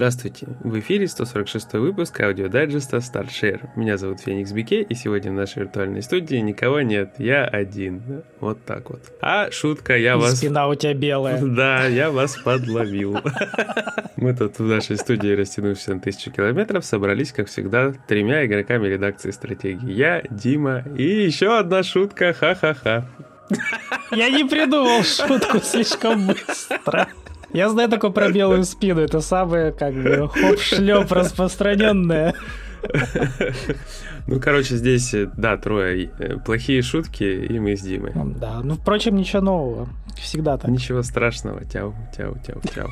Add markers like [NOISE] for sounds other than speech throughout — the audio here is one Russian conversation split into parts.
Здравствуйте! В эфире 146 выпуск аудиодайджеста StartShare. Меня зовут Феникс Бике, и сегодня в нашей виртуальной студии никого нет, я один. Вот так вот. А шутка, я и вас... спина у тебя белая. [LAUGHS] Да, я вас подловил. [LAUGHS] Мы тут в нашей студии, растянувшись на тысячу километров, собрались, как всегда, тремя игроками редакции стратегии. Я, Дима и еще одна шутка, ха-ха-ха. Я не придумал шутку слишком быстро. Я знаю такое про белую спину. Это самое, как бы, хоп-шлеп распространенное. Ну, короче, здесь, да, трое э, плохие шутки, и мы с Димой. Да, ну, впрочем, ничего нового. Всегда так. Ничего страшного. Тяу, тяу, тяу, тяу.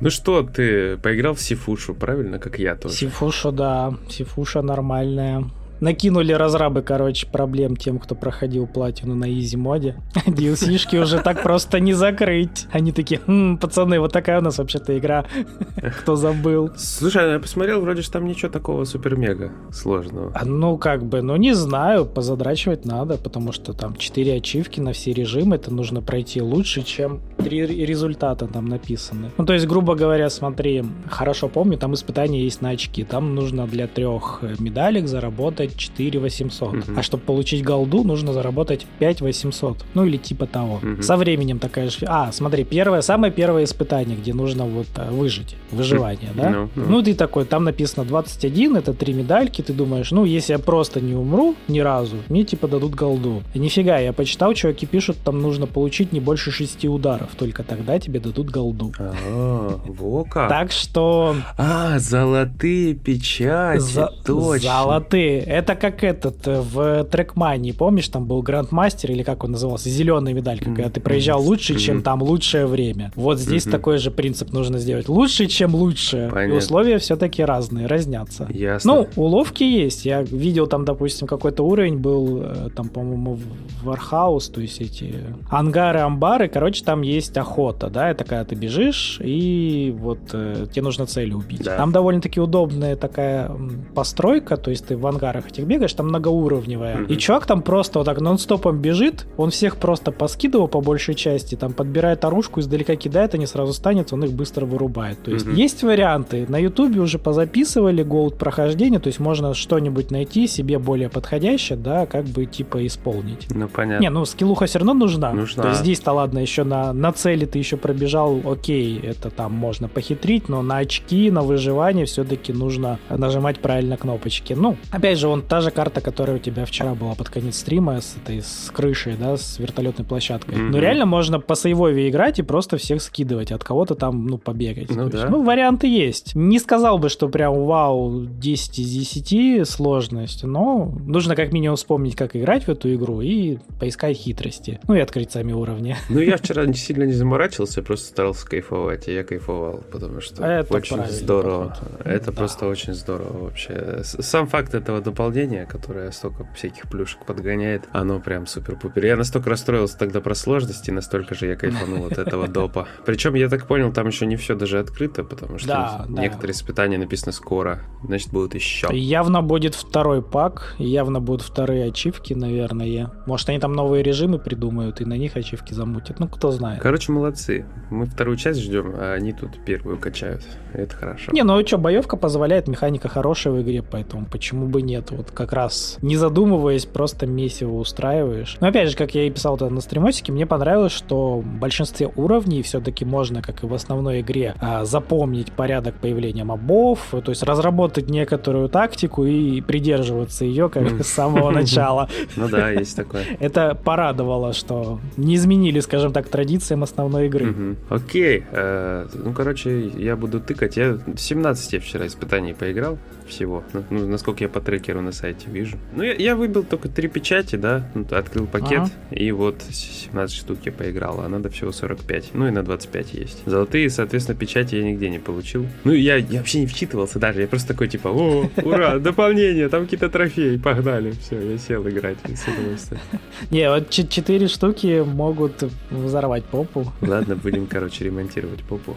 Ну что, ты поиграл в Сифушу, правильно, как я тоже? Сифуша, да. Сифуша нормальная накинули разрабы, короче, проблем тем, кто проходил платину на изи моде. [LAUGHS] DLC-шки уже так просто не закрыть. Они такие, хм, пацаны, вот такая у нас вообще-то игра. [LAUGHS] Кто забыл? Слушай, я посмотрел, вроде же там ничего такого супер-мега сложного. А, ну, как бы, ну, не знаю, позадрачивать надо, потому что там 4 ачивки на все режимы, это нужно пройти лучше, чем три результата там написаны. Ну, то есть, грубо говоря, смотри, хорошо помню, там испытания есть на очки. Там нужно для трех медалек заработать заработать 4 800. Угу. А чтобы получить голду, нужно заработать 5 800. Ну или типа того. Угу. Со временем такая же... А, смотри, первое, самое первое испытание, где нужно вот э, выжить. Выживание, да? No, no. Ну ты такой, там написано 21, это три медальки, ты думаешь, ну если я просто не умру ни разу, мне типа дадут голду. И нифига, я почитал, чуваки пишут, там нужно получить не больше 6 ударов, только тогда тебе дадут голду. А, во как. Так что... А, золотые печати, За... точно. Золотые это как этот э, в трекмании, помнишь, там был грандмастер или как он назывался, зеленая медаль, когда ты проезжал лучше, чем там лучшее время. Вот здесь такой же принцип нужно сделать. Лучше, чем лучше. И условия все-таки разные, разнятся. Ясно. Ну, уловки есть. Я видел там, допустим, какой-то уровень был, э, там, по-моему, Warehouse, то есть эти ангары, амбары, короче, там есть охота, да, это когда ты бежишь, и вот э, тебе нужно цели убить. Да. Там довольно-таки удобная такая постройка, то есть ты в ангарах этих бегаешь, там многоуровневая. Mm-hmm. И чувак там просто вот так нон-стопом бежит, он всех просто поскидывал по большей части, там подбирает оружку, издалека кидает, они сразу станет, он их быстро вырубает. То есть mm-hmm. есть варианты. На ютубе уже позаписывали gold прохождение, то есть можно что-нибудь найти себе более подходящее, да, как бы типа исполнить. Ну, понятно. Не, ну скиллуха все равно нужна. Нужна. То есть здесь-то ладно, еще на, на цели ты еще пробежал, окей, это там можно похитрить, но на очки, на выживание все-таки нужно нажимать правильно кнопочки. Ну, опять же, он та же карта, которая у тебя вчера была под конец стрима с этой с крышей, да, с вертолетной площадкой. Mm-hmm. Ну, реально можно по сейвове играть и просто всех скидывать, от кого-то там, ну, побегать. Ну, да. есть, ну варианты есть. Не сказал бы, что прям вау, 10 из 10 сложность, но нужно как минимум вспомнить, как играть в эту игру и поискать хитрости. Ну и открыть сами уровни. [LAUGHS] Ну, я вчера не сильно не заморачивался, просто старался кайфовать, и я кайфовал, потому что это очень здорово. Это просто очень здорово вообще. Сам факт этого дополнения, которое столько всяких плюшек подгоняет, оно прям супер-пупер. Я настолько расстроился тогда про сложности, настолько же я кайфанул от этого [LAUGHS] допа. Причем, я так понял, там еще не все даже открыто, потому что да, некоторые да. испытания написано скоро, значит, будут еще. Явно будет второй пак, явно будут вторые ачивки, наверное. Может, они там новые режимы придумают и на них ачивки замутят. Ну, кто знает. Короче, молодцы. Мы вторую часть ждем, а они тут первую качают. Это хорошо. Не, ну что, боевка позволяет, механика хорошая в игре, поэтому почему бы нет? Вот как раз не задумываясь, просто месиво устраиваешь. Но опять же, как я и писал тогда на стримосике, мне понравилось, что в большинстве уровней все-таки можно, как и в основной игре, а, запомнить порядок появления мобов, то есть разработать некоторую тактику и придерживаться ее как с самого [LAUGHS] начала. Ну да, есть такое. [LAUGHS] Это порадовало, что не изменили, скажем так, традициям основной игры. Окей. Э, ну, короче, я буду тыкать. Я 17 вчера испытаний поиграл всего. Ну, насколько я по трекеру на сайте вижу. Ну, я, я выбил только три печати, да, ну, открыл пакет, ага. и вот 17 штук я поиграл, а надо всего 45. Ну, и на 25 есть. Золотые, соответственно, печати я нигде не получил. Ну, я, я вообще не вчитывался даже, я просто такой, типа, о, ура, [LAUGHS] дополнение, там какие-то трофеи, погнали. Все, я сел играть с удовольствием. [LAUGHS] Не, вот 4 штуки могут взорвать попу. [LAUGHS] Ладно, будем, короче, ремонтировать попу.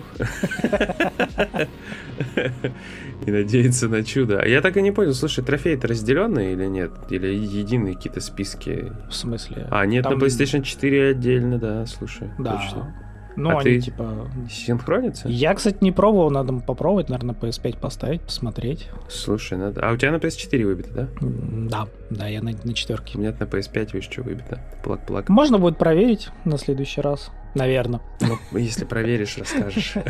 И надеяться на чудо. А я так и не понял, слушай, трофеи-то разделенные или нет? Или единые какие-то списки? В смысле? А, нет, Там... на PlayStation 4 отдельно, да, слушай. Да. Точно. Ну, А они ты- типа... Синхронится? Я, кстати, не пробовал, надо попробовать, наверное, PS5 поставить, посмотреть. Слушай, надо... А у тебя на PS4 выбито, да? Да, да, я на, на У четверке. меня на PS5, видишь, что выбито. Плак-плак. Можно будет проверить на следующий раз, наверное. Ну, если проверишь, расскажешь. [LAUGHS]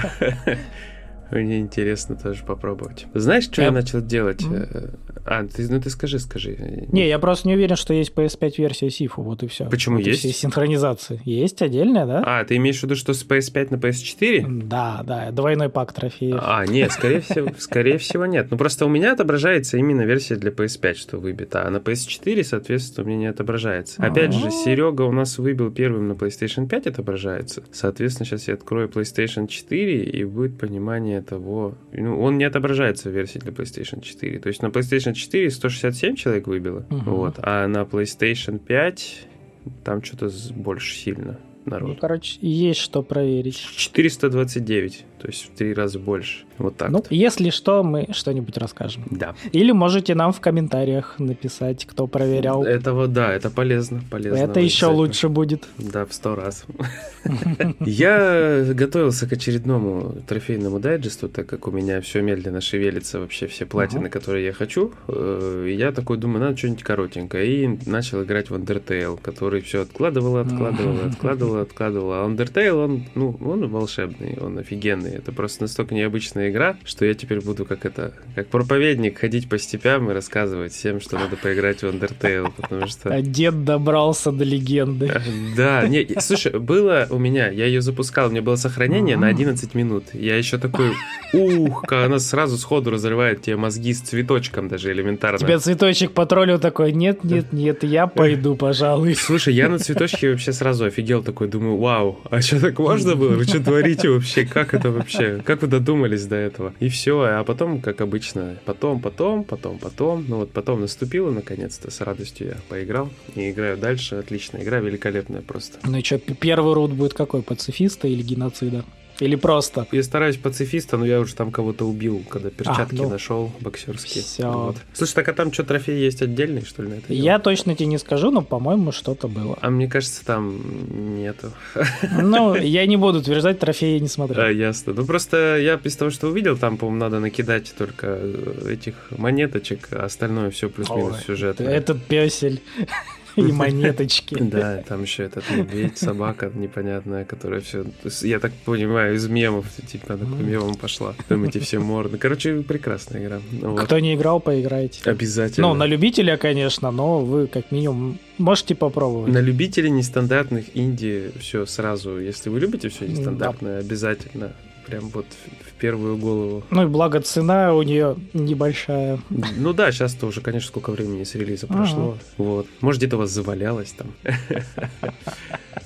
Мне интересно тоже попробовать. Знаешь, что я Я- начал делать? Э, А, ты, ну ты скажи, скажи. Не, я просто не уверен, что есть PS5 версия Сифу, вот и все. Почему вот есть? все синхронизации. Есть отдельная, да? А, ты имеешь в виду, что с PS5 на PS4? Да, да, двойной пак трофеев. А, нет, скорее всего, скорее всего нет. Ну просто у меня отображается именно версия для PS5, что выбита, а на PS4, соответственно, у меня не отображается. Опять же, А. Серега у нас выбил первым на PlayStation 5 отображается. Соответственно, сейчас я открою PlayStation 4 и будет понимание того. Ну, он не отображается в версии для PlayStation 4. То есть на PlayStation 4 167 человек выбило, Мгм. вот, а на PlayStation 5 там что-то больше сильно Ну, народ. короче, есть что проверить. 429, то есть в три раза больше. Вот так. Ну, если что, мы что-нибудь расскажем. Да. Или можете нам в комментариях написать, кто проверял. Это вот, да, это полезно, полезно. Это еще лучше будет. Да, в сто раз. [LAUGHS] Я готовился к очередному трофейному дайджесту, так как у меня все медленно шевелится, вообще все платины, которые я хочу. Э, Я такой думаю, надо что-нибудь коротенькое. И начал играть в Undertale, который все откладывал, откладывал, Мгм. Откладывал, откладывал. А Undertale, он, ну, он волшебный, он офигенный. Это просто настолько необычная игра, что я теперь буду как это, как проповедник ходить по степям и рассказывать всем, что надо поиграть в Undertale, потому что... А дед добрался до легенды. Да, не, слушай, было у меня, я ее запускал, у меня было сохранение на М. 11 минут. Я еще такой, ух, она сразу сходу разрывает тебе мозги с цветочком даже элементарно. Тебя цветочек потроллил такой, нет, нет, нет, я пойду, пожалуй. Слушай, я на цветочке вообще сразу офигел такой, думаю, вау, а что так можно было? Вы что творите вообще? Как это вообще? Как вы додумались до этого? И все, а потом, как обычно, потом, потом, потом, потом, ну вот потом наступило наконец-то, с радостью я поиграл и играю дальше, отличная игра, великолепная просто. Ну и что, первый рут будет какой, пацифиста или геноцида? Или просто? Я стараюсь пацифиста, но я уже там кого-то убил, когда перчатки ну. нашел боксерские. Всё. Вот. Слушай, так а там что, трофей есть отдельный, что ли, на это? дело? Я точно тебе не скажу, но, по-моему, что-то было. А мне кажется, там нету. Ну, [LAUGHS] я не буду утверждать, трофеи не А, смотрел. ясно. Ну просто я из того, что увидел, там, по-моему, надо накидать только этих монеточек, а остальное все плюс-минус сюжет. Этот песель и монеточки. [LAUGHS] Да, там еще этот медведь, собака непонятная, которая все, я так понимаю, из мемов, типа, такой мемом пошла. Там эти все морды. Короче, прекрасная игра. Ну вот. Кто не играл, поиграйте. Обязательно. Ну, на любителя, конечно, но вы как минимум можете попробовать. На любителей нестандартных инди все сразу. Если вы любите все нестандартное, обязательно. Прям вот первую голову. Ну и благо цена у нее небольшая. Ну да, сейчас-то уже, конечно, сколько времени с релиза Ага. прошло. Вот. Может, где-то у вас завалялось там.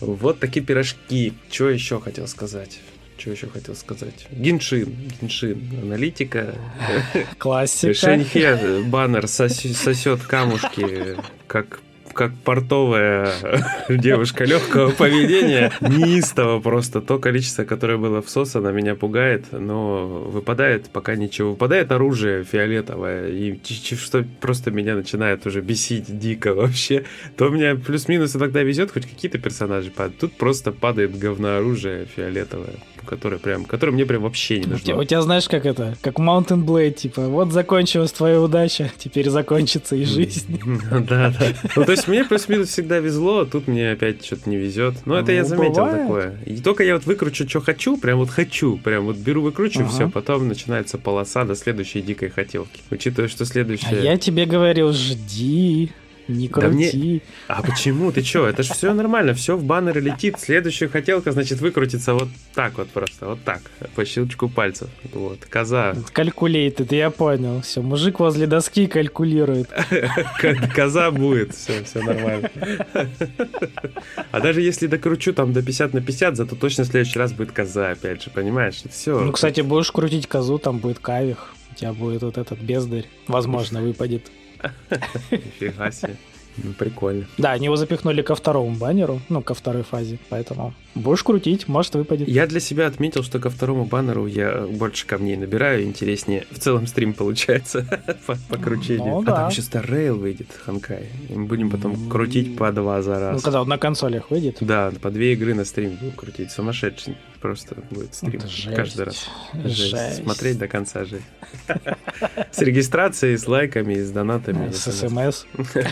Вот такие пирожки. Что еще хотел сказать? Что еще хотел сказать? Геншин. Геншин. Аналитика. Классика. Шеньхе баннер сосет камушки, как как портовая [LAUGHS] девушка легкого поведения, неистово просто. То количество, которое было всосано, меня пугает, но выпадает пока ничего. Выпадает оружие фиолетовое, и что просто меня начинает уже бесить дико вообще. То у меня плюс-минус иногда везет, хоть какие-то персонажи падают. Тут просто падает говнооружие фиолетовое, которое прям, которое мне прям вообще не нужно. у тебя, знаешь, как это? Как Mountain Blade, типа, вот закончилась твоя удача, теперь закончится и жизнь. [LAUGHS] Да, да. Ну, то есть мне плюс-минус всегда везло, а тут мне опять что-то не везет. Но это я Ну, заметил такое. И только я вот выкручу, что хочу, прям вот хочу, прям вот беру, выкручу, все, потом начинается полоса до следующей дикой хотелки. Учитывая, что А следующая... я тебе говорил, жди, не Да мне- крути. А почему? Ты что? Это же все нормально, все в баннеры летит. Следующая хотелка, значит, выкрутится вот так вот просто, вот так, по щелчку пальцев. Вот, коза. Калькулейтед, я понял. Все, мужик возле доски калькулирует. [LAUGHS] Коза будет, все, все нормально. А даже если докручу там до 50 на 50, зато точно в следующий раз будет коза, опять же, понимаешь? Все. Ну, кстати, будешь крутить козу, там будет кавих. У тебя будет вот этот бездарь. Возможно, выпадет. Нифига себе. Ну, прикольно. Да, они его запихнули ко второму баннеру, ну, ко второй фазе, поэтому будешь крутить, может, выпадет. Я для себя отметил, что ко второму баннеру я больше камней набираю, интереснее. В целом стрим получается [LAUGHS] по, по кручению. Ну а да. там еще Star Rail выйдет, Ханкай. И мы будем потом крутить по два за Ну, раз. когда вот на консолях выйдет. Да, по две игры на стрим будем крутить. Сумасшедший. просто будет стрим Это жесть. каждый раз. Жесть. Смотреть до конца жесть. С регистрацией, с лайками, с донатами. С СМС. [LAUGHS]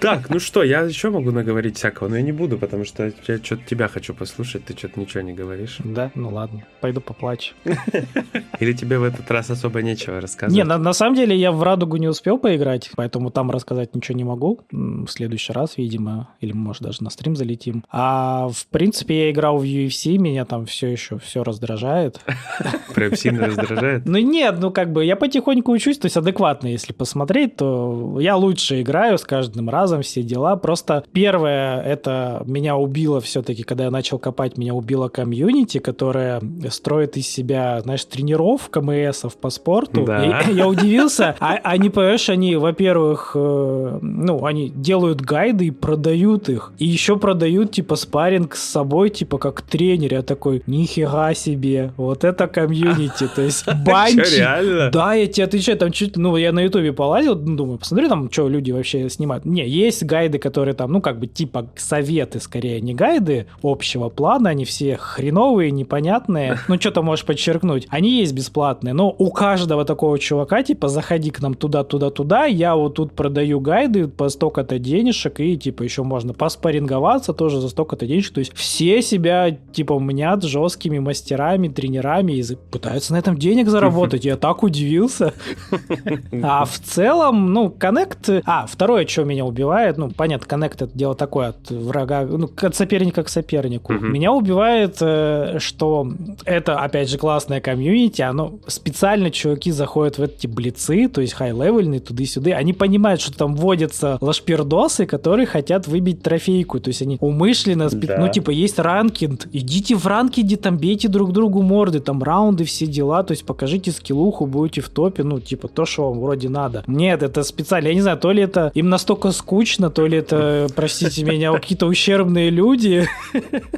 Так, ну что, я еще могу наговорить всякого, но я не буду, потому что я что-то тебя хочу послушать, ты что-то ничего не говоришь. Да, ну ладно, пойду поплачу. [LAUGHS] Или тебе в этот раз особо нечего рассказать? Не, на, на самом деле я в Радугу не успел поиграть, поэтому там рассказать ничего не могу. В следующий раз, видимо, или может даже на стрим залетим. А в принципе я играл в UFC, меня там все еще все раздражает. [LAUGHS] Прям сильно раздражает? Ну нет, ну как бы я потихоньку учусь, то есть адекватно, если посмотреть, то я лучше играю с каждым разом, все дела. Просто первое, это меня убило все-таки, когда я начал копать, меня убило комьюнити, которое строит из себя, знаешь, тренеров КМСов по спорту. Да. И я удивился, а, они, понимаешь, они, во-первых, э, ну, они делают гайды и продают их. И еще продают, типа, спарринг с собой, типа, как тренер. Я такой, нифига себе, вот это комьюнити. То есть [LAUGHS] банчи. Да, я тебе отвечаю, там чуть, ну, я на ютубе полазил, ну, думаю, посмотрю там, что люди вообще снимают. Не, есть гайды, которые там, ну, как бы, типа, советы, скорее, не гайды общего плана, они все хреновые, непонятные, ну, что-то можешь подчеркнуть. Они есть бесплатные, но у каждого такого чувака, типа, заходи к нам туда, туда, туда, я вот тут продаю гайды по столько-то денежек, и, типа, еще можно поспоринговаться тоже за столько-то денежек, то есть все себя, типа, мнят жесткими мастерами, тренерами и пытаются на этом денег заработать. Я так удивился. А в целом, ну, коннект... А, второе, что меня убивает, ну, понятно, коннект это дело такое от врага, ну, от соперника к сопернику. Мгм. Меня убивает, э, что это, опять же, классное комьюнити, оно специально чуваки заходят в эти блицы, то есть хай-левельные, туды-сюды, они понимают, что там вводятся лошпердосы, которые хотят выбить трофейку, то есть они умышленно, спе- Да. ну, типа, есть ранкинг, идите в ранкинге, там, бейте друг другу морды, там, раунды, все дела, то есть покажите скиллуху, будете в топе, ну, типа, то, что вам вроде надо. Нет, это специально, я не знаю, то ли это им настолько скучно, то ли это, простите меня, какие-то ущербные люди, [LAUGHS]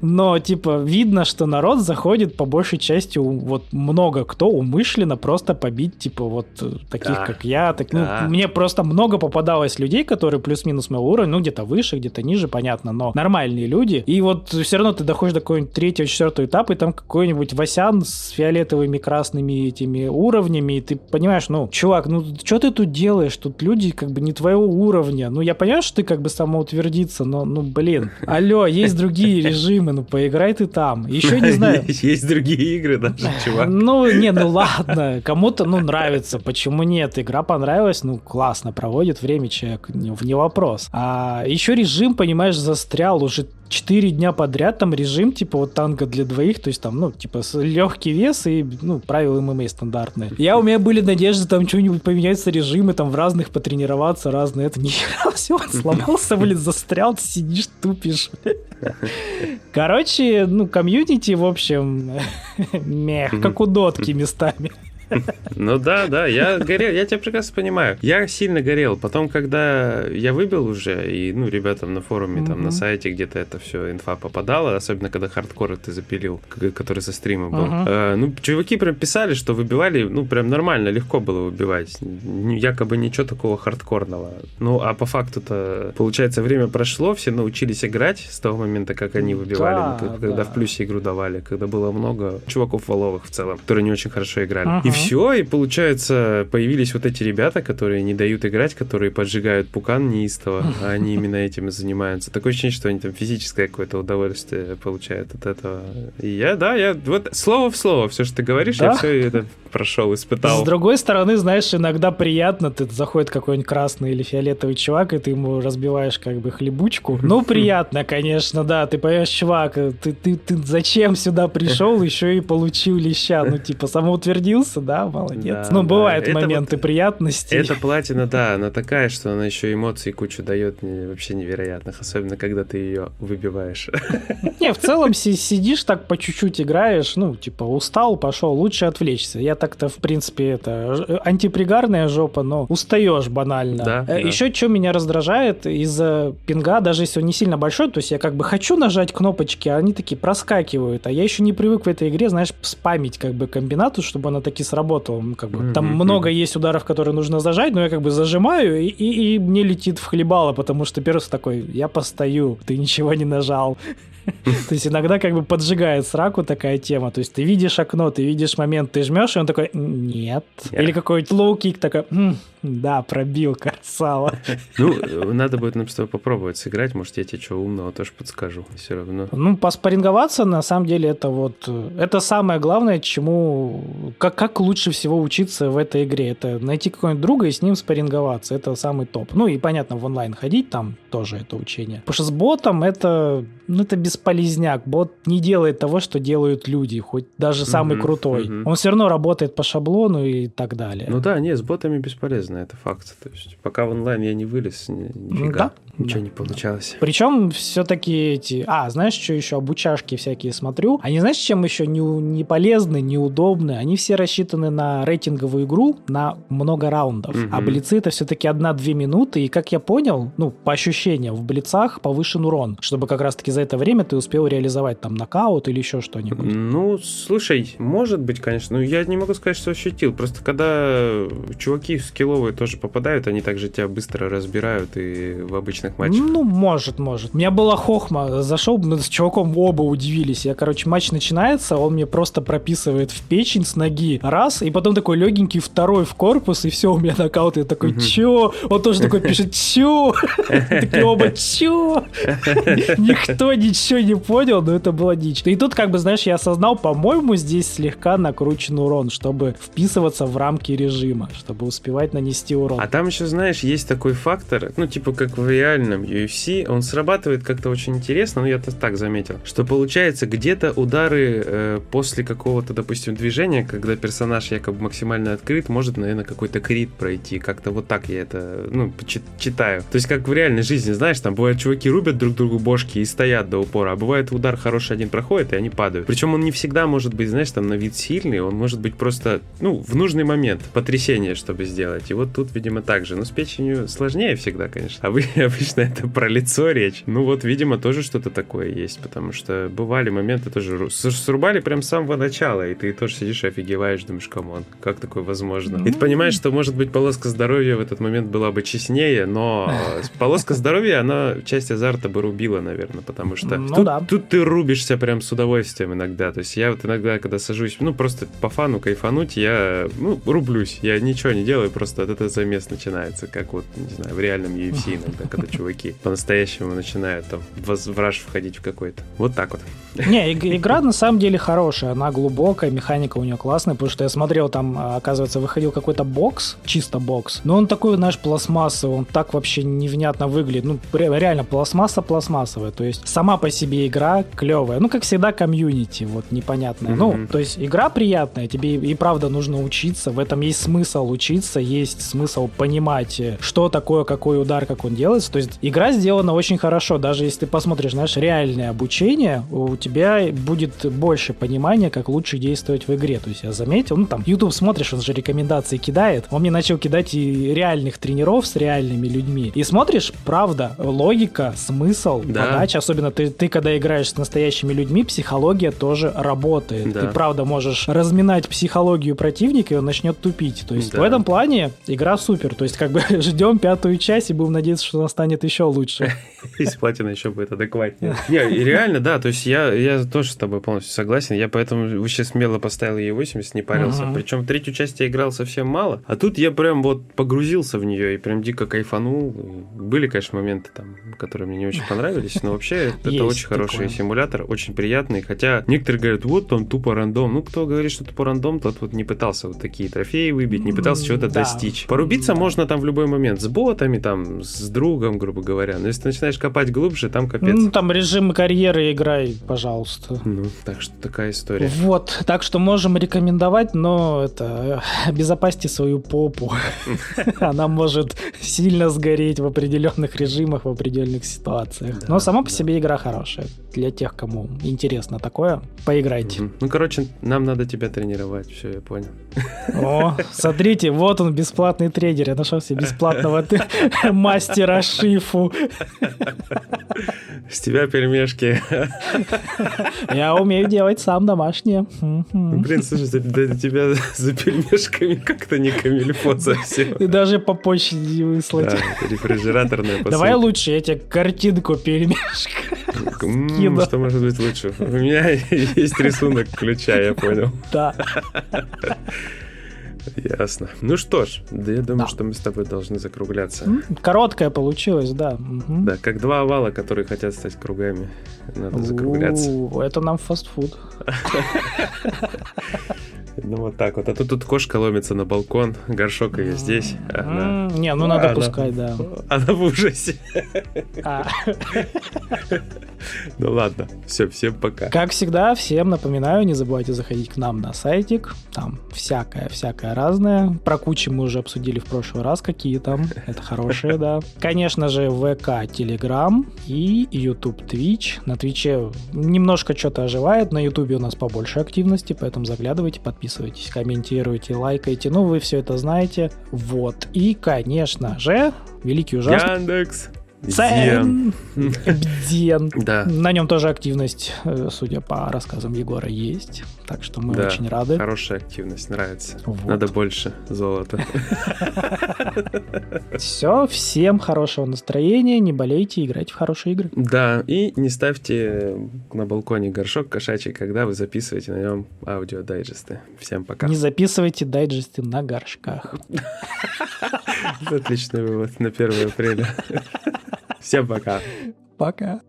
но, типа, видно, что народ заходит по большей части, вот много кто умышленно просто побить, типа, вот э, таких, Да. как я. Так, ну, Да. мне просто много попадалось людей, которые плюс-минус моего уровня, ну, где-то выше, где-то ниже, понятно, но нормальные люди. И вот все равно ты доходишь до какого-нибудь третьего, четвертого этапа, и там какой-нибудь Васян с фиолетовыми красными этими уровнями, и ты понимаешь, ну, чувак, ну, что ты тут делаешь? Тут люди как бы не твоего уровня. Ну, я понимаю, что ты как бы самоутвердиться, но, ну, блин, алло, есть другие режимы, ну, поиграй ты там. Еще не [LAUGHS] знаю. Есть, другие игры даже, чувак. Ну, не, ну ладно, кому-то, ну, нравится, почему нет? Игра понравилась, ну, классно, проводит время человек, не вопрос. А еще режим, понимаешь, застрял уже 4 дня подряд, там режим, типа, вот танго для двоих, то есть там, ну, типа, легкий вес и, ну, правила ММА стандартные. Я, у меня были надежды там что-нибудь поменяться режимы, там, в разных потренироваться, разные, это [LAUGHS] не все, сломался, блин, застрял, ты сидишь, тупишь. Короче, ну, комьюнити, в общем, [LAUGHS] meh, как у дотки местами. Ну да, да, я горел, я тебя прекрасно понимаю. Я сильно горел. Потом, когда я выбил уже, и, ну, ребятам на форуме, там, на сайте где-то это все инфа попадала, особенно когда хардкор ты запилил, который со стрима был. Э, ну, чуваки прям писали, что выбивали, ну, прям нормально, легко было выбивать. Якобы ничего такого хардкорного. Ну, а по факту-то, получается, время прошло, все научились играть с того момента, как они выбивали, ну, когда да. в плюсе игру давали, когда было много чуваков воловых в целом, которые не очень хорошо играли. И Ага. Все, и получается, появились вот эти ребята, которые не дают играть, которые поджигают пукан неистово, а они [LAUGHS] именно этим и занимаются. Такое ощущение, что они там физическое какое-то удовольствие получают от этого. И я, да, я вот слово в слово, все, что ты говоришь, я Да? все это прошел, испытал. С другой стороны, знаешь, иногда приятно, ты заходит какой-нибудь красный или фиолетовый чувак, и ты ему разбиваешь как бы хлебучку. [LAUGHS] Ну, приятно, конечно, да, ты понимаешь, чувак, ты, ты, ты зачем сюда пришел, еще и получил леща, ну, типа, самоутвердился, да, молодец. Да, ну, да, бывают это моменты вот- приятностей. Эта платина, да, она такая, что она еще эмоций кучу дает вообще невероятных, особенно когда ты ее выбиваешь. [LAUGHS] Не, в целом си- сидишь так по чуть-чуть играешь, ну, типа, устал, пошел, лучше отвлечься. Я так-то, в принципе, это ж- антипригарная жопа, но устаешь банально. Да, да. Еще что меня раздражает из-за пинга, даже если он не сильно большой, то есть я как бы хочу нажать кнопочки, а они такие проскакивают, а я еще не привык в этой игре, знаешь, спамить как бы комбинату, чтобы она таки сработала. Ну, как бы, там Мгм, много есть ударов, которые нужно зажать, но я как бы зажимаю, и, и- и мне летит в хлебало, потому что перс такой, я постою, ты ничего не нажал. То есть иногда как бы поджигает сраку такая тема. То есть ты видишь окно, ты видишь момент, ты жмешь, и он такой, нет. Или какой-нибудь лоу-кик такой, да, пробил, красава. Ну, надо будет нам с тобой попробовать сыграть, может, я тебе что умного тоже подскажу все равно. Ну, поспоринговаться, на самом деле, это вот, это самое главное, чему, как, как лучше всего учиться в этой игре. Это найти какого-нибудь друга и с ним спарринговаться, это самый топ. Ну, и понятно, в онлайн ходить там тоже это учение. Потому что с ботом это, ну, это бесполезняк. Бот не делает того, что делают люди, хоть даже самый mm-hmm, крутой. Mm-hmm. Он все равно работает по шаблону и так далее. Ну да, не, с ботами бесполезно, это факт. То есть пока в онлайн я не вылез, нифига. Да, Ничего да. не получалось. Причем все-таки эти... А, знаешь, что еще? Обучашки всякие смотрю. Они, знаешь, чем еще не, не полезны, неудобны? Они все рассчитаны на рейтинговую игру на много раундов. Угу. А блицы это все-таки одна-две минуты. И, как я понял, ну, по ощущениям, в блицах повышен урон. Чтобы как раз-таки за это время ты успел реализовать там нокаут или еще что-нибудь. Ну, слушай, может быть, конечно. Но я не могу сказать, что ощутил. Просто когда чуваки скилловые тоже попадают, они также тебя быстро разбирают и в обычных матчах? Ну, может, может. У меня была хохма. Зашел, мы с чуваком оба удивились. Я, короче, матч начинается, он мне просто прописывает в печень с ноги. Раз, и потом такой легенький второй в корпус, и все, у меня нокаут. Я такой, чё? Он тоже такой пишет, чё? [LAUGHS] [LAUGHS] Такие оба, чё? [LAUGHS] Никто ничего не понял, но это было дичь. И тут, как бы, знаешь, я осознал, по-моему, здесь слегка накручен урон, чтобы вписываться в рамки режима, чтобы успевать нанести урон. А там еще, знаешь, есть такой фактор, ну, типа, как в реальном UFC, он срабатывает как-то очень интересно, ну я-то так заметил, что получается где-то удары э, после какого-то, допустим, движения, когда персонаж якобы максимально открыт, может, наверное, какой-то крит пройти, как-то вот так я это, ну, читаю. То есть как в реальной жизни, знаешь, там бывают чуваки рубят друг другу бошки и стоят до упора, а бывает удар хороший один проходит, и они падают. Причем он не всегда может быть, знаешь, там на вид сильный, он может быть просто, ну, в нужный момент потрясение, чтобы сделать. И вот тут, видимо, так же. Но с печенью сложнее всегда, конечно. А вы, [LAUGHS] обычно это про лицо речь. Ну вот, видимо, тоже что-то такое есть, потому что бывали моменты тоже срубали прям с самого начала, и ты тоже сидишь и офигеваешь, думаешь, come on, как такое возможно? И ты понимаешь, что, может быть, полоска здоровья в этот момент была бы честнее, но [LAUGHS] полоска здоровья, она часть азарта бы рубила, наверное, потому что ну, тут, да. тут ты рубишься прям с удовольствием иногда. То есть я вот иногда, когда сажусь, ну, просто по фану кайфануть, я, ну, рублюсь. Я ничего не делаю, просто от этого замес начинается, как вот, не знаю, в реальном UFC иногда, когда чуваки по-настоящему начинают там в раш входить в какой-то. Вот так вот. Не, игра на самом деле хорошая, она глубокая, механика у нее классная, потому что я смотрел, там, оказывается, выходил какой-то бокс, чисто бокс, но он такой, знаешь, пластмассовый, он так вообще невнятно выглядит, ну, реально пластмасса пластмассовая, то есть сама по себе игра клевая, ну, как всегда, комьюнити, вот, непонятная, mm-hmm. ну, то есть игра приятная, тебе и правда нужно учиться, в этом есть смысл учиться, есть смысл понимать, что такое, какой удар, как он делается, то есть игра сделана очень хорошо. Даже если ты посмотришь, знаешь, реальное обучение, у тебя будет больше понимания, как лучше действовать в игре. То есть я заметил, ну там, YouTube смотришь, он же рекомендации кидает. Он мне начал кидать и реальных тренеров с реальными людьми. И смотришь, правда, логика, смысл, да. подача, особенно ты, ты когда играешь с настоящими людьми, психология тоже работает. Да. Ты правда можешь разминать психологию противника, и он начнет тупить. То есть да. в этом плане игра супер. То есть как бы [LAUGHS] ждем пятую часть и будем надеяться, что она станет еще лучше. [LAUGHS] Если платина еще будет адекватнее. Не, и реально, да, то есть я, я тоже с тобой полностью согласен. Я поэтому вообще смело поставил ей 80, не парился. Причем третью часть я играл совсем мало. А тут я прям вот погрузился в нее и прям дико кайфанул. Были, конечно, моменты там, которые мне не очень понравились, но вообще это очень хороший симулятор, очень приятный. Хотя некоторые говорят, вот он тупо рандом. Ну, кто говорит, что тупо рандом, тот вот не пытался вот такие трофеи выбить, не пытался чего-то достичь. Порубиться можно там в любой момент с ботами, там, с другом, грубо говоря. Но если ты начинаешь копать глубже, там капец. Ну, там режим карьеры играй, пожалуйста. Ну, так что такая история. Вот, так что можем рекомендовать, но это обезопасьте свою попу. [LAUGHS] Она может сильно сгореть в определенных режимах, в определенных ситуациях. Но сама по себе игра хорошая. Для тех, кому интересно такое, поиграйте. Ну, короче, нам надо тебя тренировать, все, я понял. О, смотрите, вот он, бесплатный тренер. Я нашел себе бесплатного [LAUGHS] мастера шифу. [LAUGHS] С тебя пельмешки. Я умею делать сам домашние. Блин, слушай, за, тебя за пельмешками как-то не камильфо совсем. И даже по почте не выслать. Да, рефрижераторная посылка. Давай лучше я тебе картинку пельмешка. М, Что может быть лучше? У меня [LAUGHS] есть рисунок ключа, я понял. Да. Ясно. Ну что ж, да я думаю, да. что мы с тобой должны закругляться. Короткая получилась, да. Угу. Да, как два овала, которые хотят стать кругами. Надо закругляться. Это нам фастфуд. [LAUGHS] Ну вот так вот. А то тут кошка ломится на балкон, горшок ее здесь. Она... Не, ну надо она... пускать, да. Она в ужасе. А. [LAUGHS] Ну ладно, все, всем пока. Как всегда, всем напоминаю, не забывайте заходить к нам на сайтик. Там всякое-всякое разное. Про кучи мы уже обсудили в прошлый раз, какие там. Это хорошие, да. [LAUGHS] Конечно же, ВК, Telegram и YouTube, Twitch. На Твиче немножко что-то оживает, на YouTube у нас побольше активности, поэтому заглядывайте, подписывайтесь, комментируйте, лайкайте. Ну, вы все это знаете. Вот. И, конечно же, великий ужасный... Яндекс. Дзен. Бден. Да. На нем тоже активность, э, судя по рассказам Егора, есть. Так что мы да, очень рады. Хорошая активность, нравится. Вот. Надо больше золота. [LAUGHS] Все, всем хорошего настроения, не болейте, играйте в хорошие игры. Да, и не ставьте на балконе горшок кошачий, когда вы записываете на нем аудиодайджесты. Всем пока. Не записывайте дайджесты на горшках. [LAUGHS] Отличный вывод на 1 апреля. [LAUGHS] Всем пока. Пока.